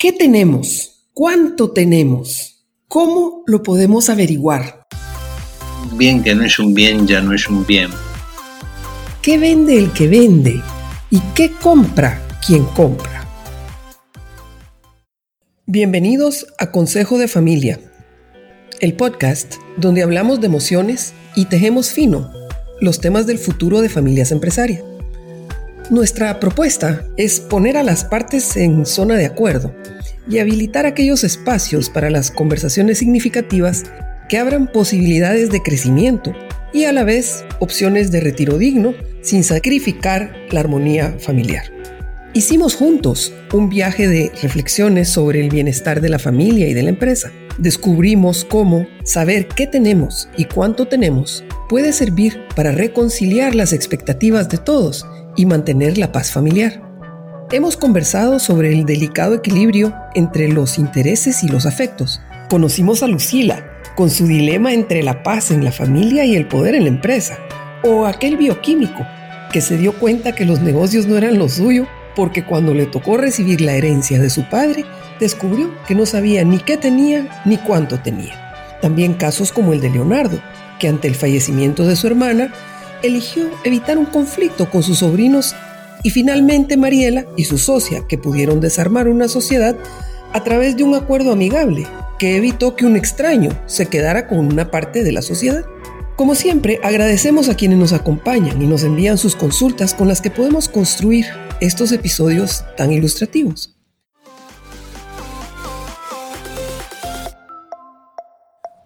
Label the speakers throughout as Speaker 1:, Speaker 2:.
Speaker 1: ¿Qué tenemos? ¿Cuánto tenemos? ¿Cómo lo podemos averiguar?
Speaker 2: Bien que no es un bien, ya no es un bien.
Speaker 1: ¿Qué vende el que vende? ¿Y qué compra quien compra? Bienvenidos a Consejo de Familia, el podcast donde hablamos de emociones y tejemos fino los temas del futuro de familias empresarias. Nuestra propuesta es poner a las partes en zona de acuerdo y habilitar aquellos espacios para las conversaciones significativas que abran posibilidades de crecimiento y a la vez opciones de retiro digno sin sacrificar la armonía familiar. Hicimos juntos un viaje de reflexiones sobre el bienestar de la familia y de la empresa. Descubrimos cómo saber qué tenemos y cuánto tenemos puede servir para reconciliar las expectativas de todos y mantener la paz familiar. Hemos conversado sobre el delicado equilibrio entre los intereses y los afectos. Conocimos a Lucila con su dilema entre la paz en la familia y el poder en la empresa. O aquel bioquímico que se dio cuenta que los negocios no eran lo suyo porque cuando le tocó recibir la herencia de su padre, descubrió que no sabía ni qué tenía ni cuánto tenía. También casos como el de Leonardo, que ante el fallecimiento de su hermana eligió evitar un conflicto con sus sobrinos y finalmente Mariela y su socia, que pudieron desarmar una sociedad a través de un acuerdo amigable que evitó que un extraño se quedara con una parte de la sociedad. Como siempre, agradecemos a quienes nos acompañan y nos envían sus consultas con las que podemos construir estos episodios tan ilustrativos.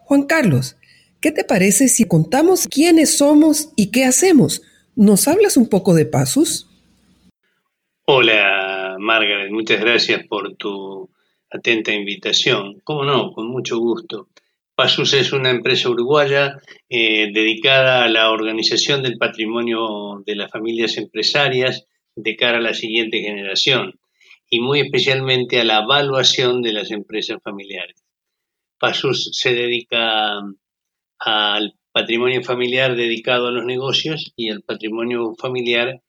Speaker 1: Juan Carlos, ¿Qué te parece si contamos quiénes somos y qué hacemos? ¿Nos hablas un poco de Pasus?
Speaker 2: Hola, Margaret, muchas gracias por tu atenta invitación. ¿Cómo no? Con mucho gusto. Pasus es una empresa uruguaya eh, dedicada a la organización del patrimonio de las familias empresarias de cara a la siguiente generación y muy especialmente a la evaluación de las empresas familiares. Pasus se dedica al patrimonio familiar dedicado a los negocios y al patrimonio familiar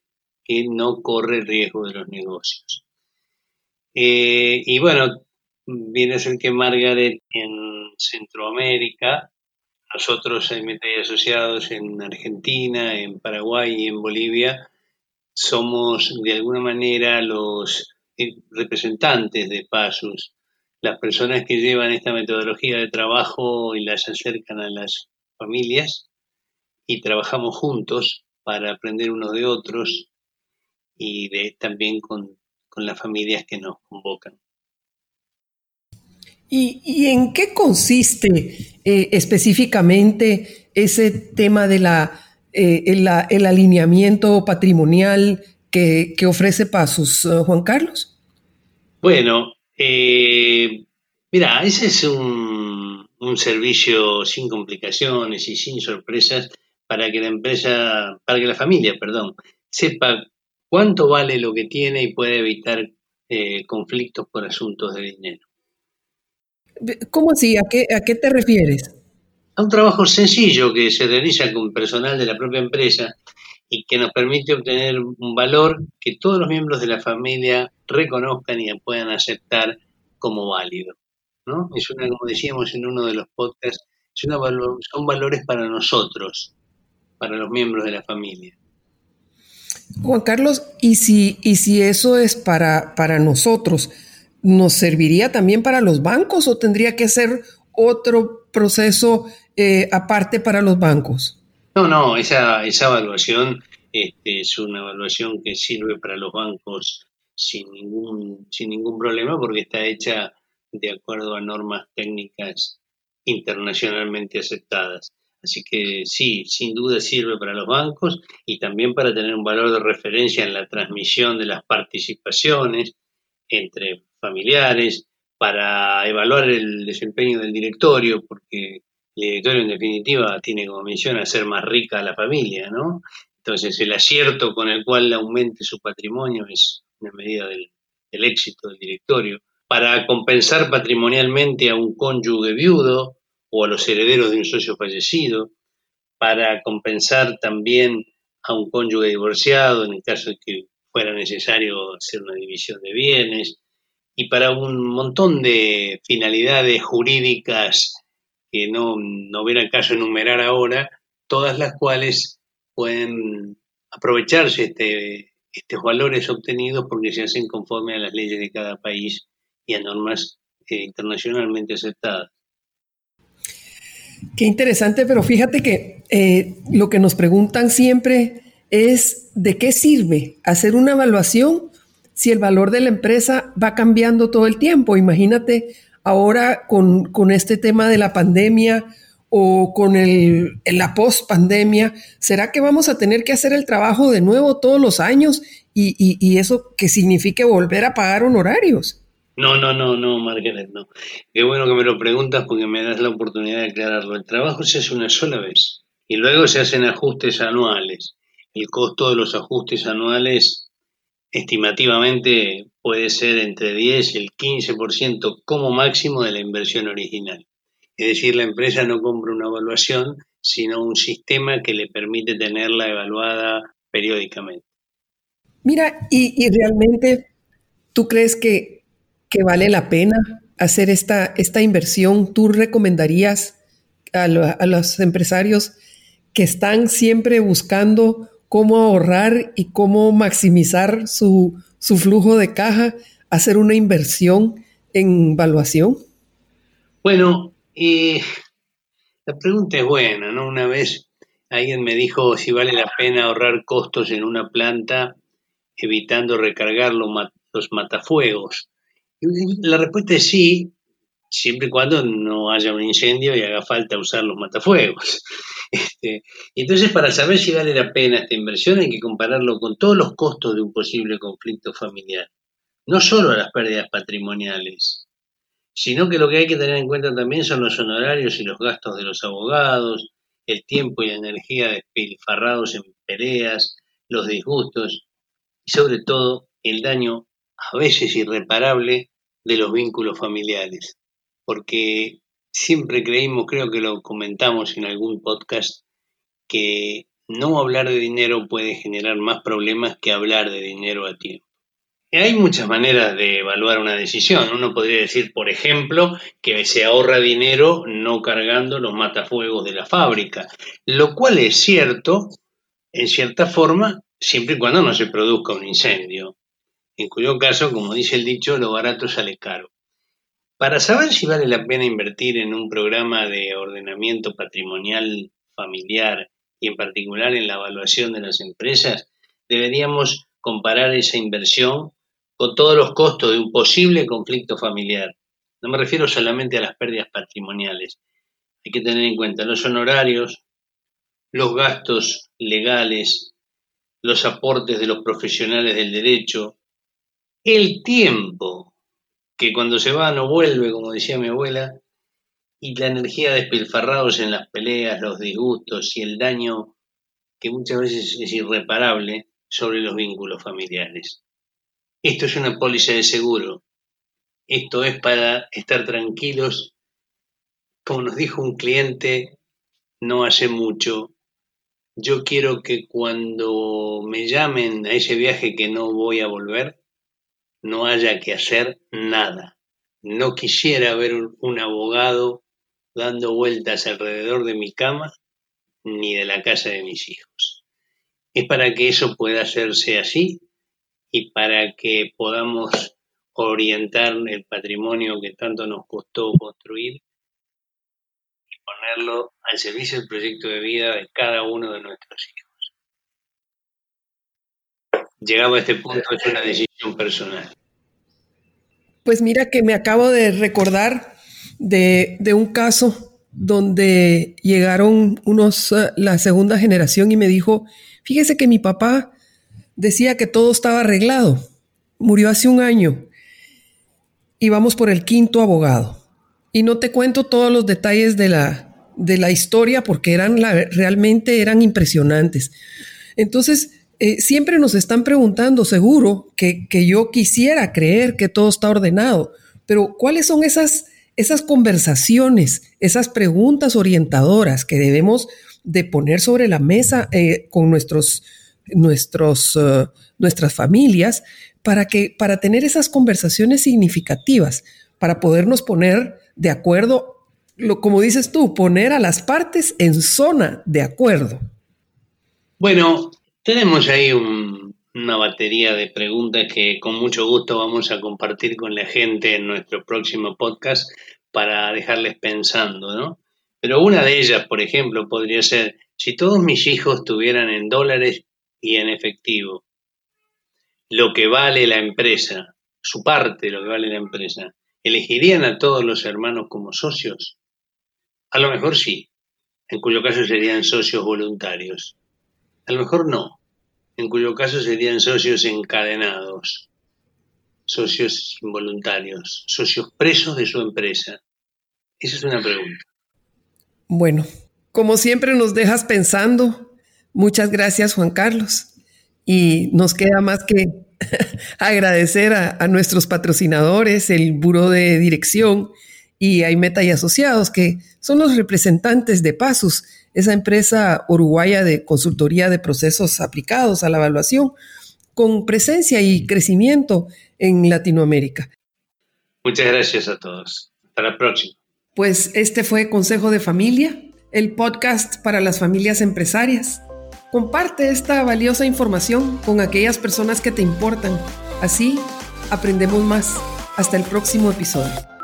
Speaker 2: que no corre riesgo de los negocios. Eh, y bueno, viene a ser que Margaret en Centroamérica, nosotros en Asociados en Argentina, en Paraguay y en Bolivia, somos de alguna manera los eh, representantes de PASUS las personas que llevan esta metodología de trabajo y las acercan a las familias y trabajamos juntos para aprender unos de otros y de, también con, las familias que nos convocan.
Speaker 1: ¿Y, en qué consiste eh, específicamente ese tema de la, eh, el, alineamiento patrimonial que, que ofrece Pasos, eh, Juan Carlos?
Speaker 2: Bueno, eh, mira, ese es un, un, servicio sin complicaciones y sin sorpresas para que la empresa, para que la familia, perdón, sepa cuánto vale lo que tiene y pueda evitar eh, conflictos por asuntos de dinero.
Speaker 1: ¿Cómo así? ¿A qué, ¿A qué te refieres?
Speaker 2: A un trabajo sencillo que se realiza con personal de la propia empresa y que nos permite obtener un valor que todos los miembros de la familia reconozcan y puedan aceptar como válido. ¿no? Es una, como decíamos en uno de los podcasts, son valores para nosotros, para los miembros de la familia.
Speaker 1: Juan Carlos, ¿y si, y si eso es para, para nosotros, ¿nos serviría también para los bancos o tendría que ser otro proceso eh, aparte para los bancos?
Speaker 2: No, no, esa, esa evaluación este, es una evaluación que sirve para los bancos sin ningún, sin ningún problema porque está hecha de acuerdo a normas técnicas internacionalmente aceptadas. Así que sí, sin duda sirve para los bancos y también para tener un valor de referencia en la transmisión de las participaciones entre familiares, para evaluar el desempeño del directorio, porque el directorio en definitiva tiene como misión hacer más rica a la familia, ¿no? Entonces el acierto con el cual aumente su patrimonio es una medida del, éxito del directorio. Para compensar patrimonialmente a un cónyuge viudo o a los herederos de un socio fallecido, para compensar también a un cónyuge divorciado en el caso de que fuera necesario hacer una división de bienes, y para un montón de finalidades jurídicas que no, no hubiera caso enumerar ahora, todas las cuales pueden aprovecharse este, estos valores obtenidos porque se hacen conforme a las leyes de cada país y a normas eh, internacionalmente aceptadas.
Speaker 1: Qué interesante, pero fíjate que eh, lo que nos preguntan siempre es de qué sirve hacer una evaluación si el valor de la empresa va cambiando todo el tiempo. Imagínate ahora con, con este tema de la pandemia o con el, la post-pandemia, ¿será que vamos a tener que hacer el trabajo de nuevo todos los años y, y, eso que signifique volver a pagar honorarios?
Speaker 2: No, no, no, no, Margaret, no. Qué bueno que me lo preguntas porque me das la oportunidad de aclararlo. El trabajo se hace una sola vez y luego se hacen ajustes anuales. El costo de los ajustes anuales estimativamente puede ser entre 10 y el 15% como máximo de la inversión original. Es decir, la empresa no compra una evaluación, sino un sistema que le permite tenerla evaluada periódicamente.
Speaker 1: Mira, y, realmente tú crees que, vale la pena hacer esta, esta inversión? ¿Tú recomendarías a, a los empresarios que están siempre buscando cómo ahorrar y cómo maximizar su, su flujo de caja, hacer una inversión en evaluación?
Speaker 2: Bueno, y la pregunta es buena, ¿no? Una vez alguien me dijo si vale la pena ahorrar costos en una planta evitando recargar los, matafuegos. la respuesta es sí, siempre y cuando no haya un incendio y haga falta usar los matafuegos. Este, entonces, para saber si vale la pena esta inversión, hay que compararlo con todos los costos de un posible conflicto familiar, no solo las pérdidas patrimoniales, sino que lo que hay que tener en cuenta también son los honorarios y los gastos de los abogados, el tiempo y la energía despilfarrados en peleas, los disgustos y sobre todo el daño a veces irreparable de los vínculos familiares. Porque siempre creímos, creo que lo comentamos en algún podcast, que no hablar de dinero puede generar más problemas que hablar de dinero a tiempo. Hay muchas maneras de evaluar una decisión. Uno podría decir, por ejemplo, que se ahorra dinero no cargando los matafuegos de la fábrica, lo cual es cierto, en cierta forma, siempre y cuando no se produzca un incendio, en cuyo caso, como dice el dicho, lo barato sale caro. Para saber si vale la pena invertir en un programa de ordenamiento patrimonial familiar y en particular en la evaluación de las empresas, deberíamos comparar esa inversión con todos los costos de un posible conflicto familiar. No me refiero solamente a las pérdidas patrimoniales. Hay que tener en cuenta los honorarios, los gastos legales, los aportes de los profesionales del derecho, el tiempo, que cuando se va no vuelve, como decía mi abuela, y la energía despilfarrados en las peleas, los disgustos y el daño que muchas veces es irreparable sobre los vínculos familiares. Esto es una póliza de seguro. Esto es para estar tranquilos. Como nos dijo un cliente no hace mucho, yo quiero que cuando me llamen a ese viaje que no voy a volver, no haya que hacer nada. No quisiera ver un abogado dando vueltas alrededor de mi cama ni de la casa de mis hijos. Es para que eso pueda hacerse así y para que podamos orientar el patrimonio que tanto nos costó construir y ponerlo al servicio del proyecto de vida de cada uno de nuestros hijos. Llegado a este punto es una decisión personal.
Speaker 1: Pues mira que me acabo de recordar de, de un caso donde llegaron unos, eh, la segunda generación y me dijo, fíjese que mi papá decía que todo estaba arreglado. Murió hace un año y vamos por el quinto abogado. Y no te cuento todos los detalles de la, de la historia porque eran realmente eran impresionantes. Entonces, eh, siempre nos están preguntando, seguro, que, que, yo quisiera creer que todo está ordenado, pero ¿cuáles son esas, esas conversaciones, esas preguntas orientadoras que debemos de poner sobre la mesa eh, con nuestros nuestros, eh, nuestras familias para, que, para tener esas conversaciones significativas, para podernos poner de acuerdo, lo, como dices tú, poner a las partes en zona de acuerdo.
Speaker 2: Bueno, tenemos ahí una batería de preguntas que con mucho gusto vamos a compartir con la gente en nuestro próximo podcast para dejarles pensando, ¿no? Pero una de ellas, por ejemplo, podría ser, si todos mis hijos tuvieran en dólares y en efectivo lo que vale la empresa, su parte, lo que vale la empresa, ¿elegirían a todos los hermanos como socios? A lo mejor sí, en cuyo caso serían socios voluntarios. A lo mejor no, en cuyo caso serían socios encadenados, socios involuntarios, socios presos de su empresa. Esa es una pregunta.
Speaker 1: Bueno, como siempre nos dejas pensando. Muchas gracias, Juan Carlos. Y nos queda más que agradecer a, nuestros patrocinadores, el Buró de Dirección y Aimeta y Asociados, que son los representantes de Pasus, esa empresa uruguaya de consultoría de procesos aplicados a la evaluación, con presencia y crecimiento en Latinoamérica.
Speaker 2: Muchas gracias a todos. Hasta la próxima.
Speaker 1: Pues este fue Consejo de Familia, el podcast para las familias empresarias. Comparte esta valiosa información con aquellas personas que te importan. Así aprendemos más. Hasta el próximo episodio.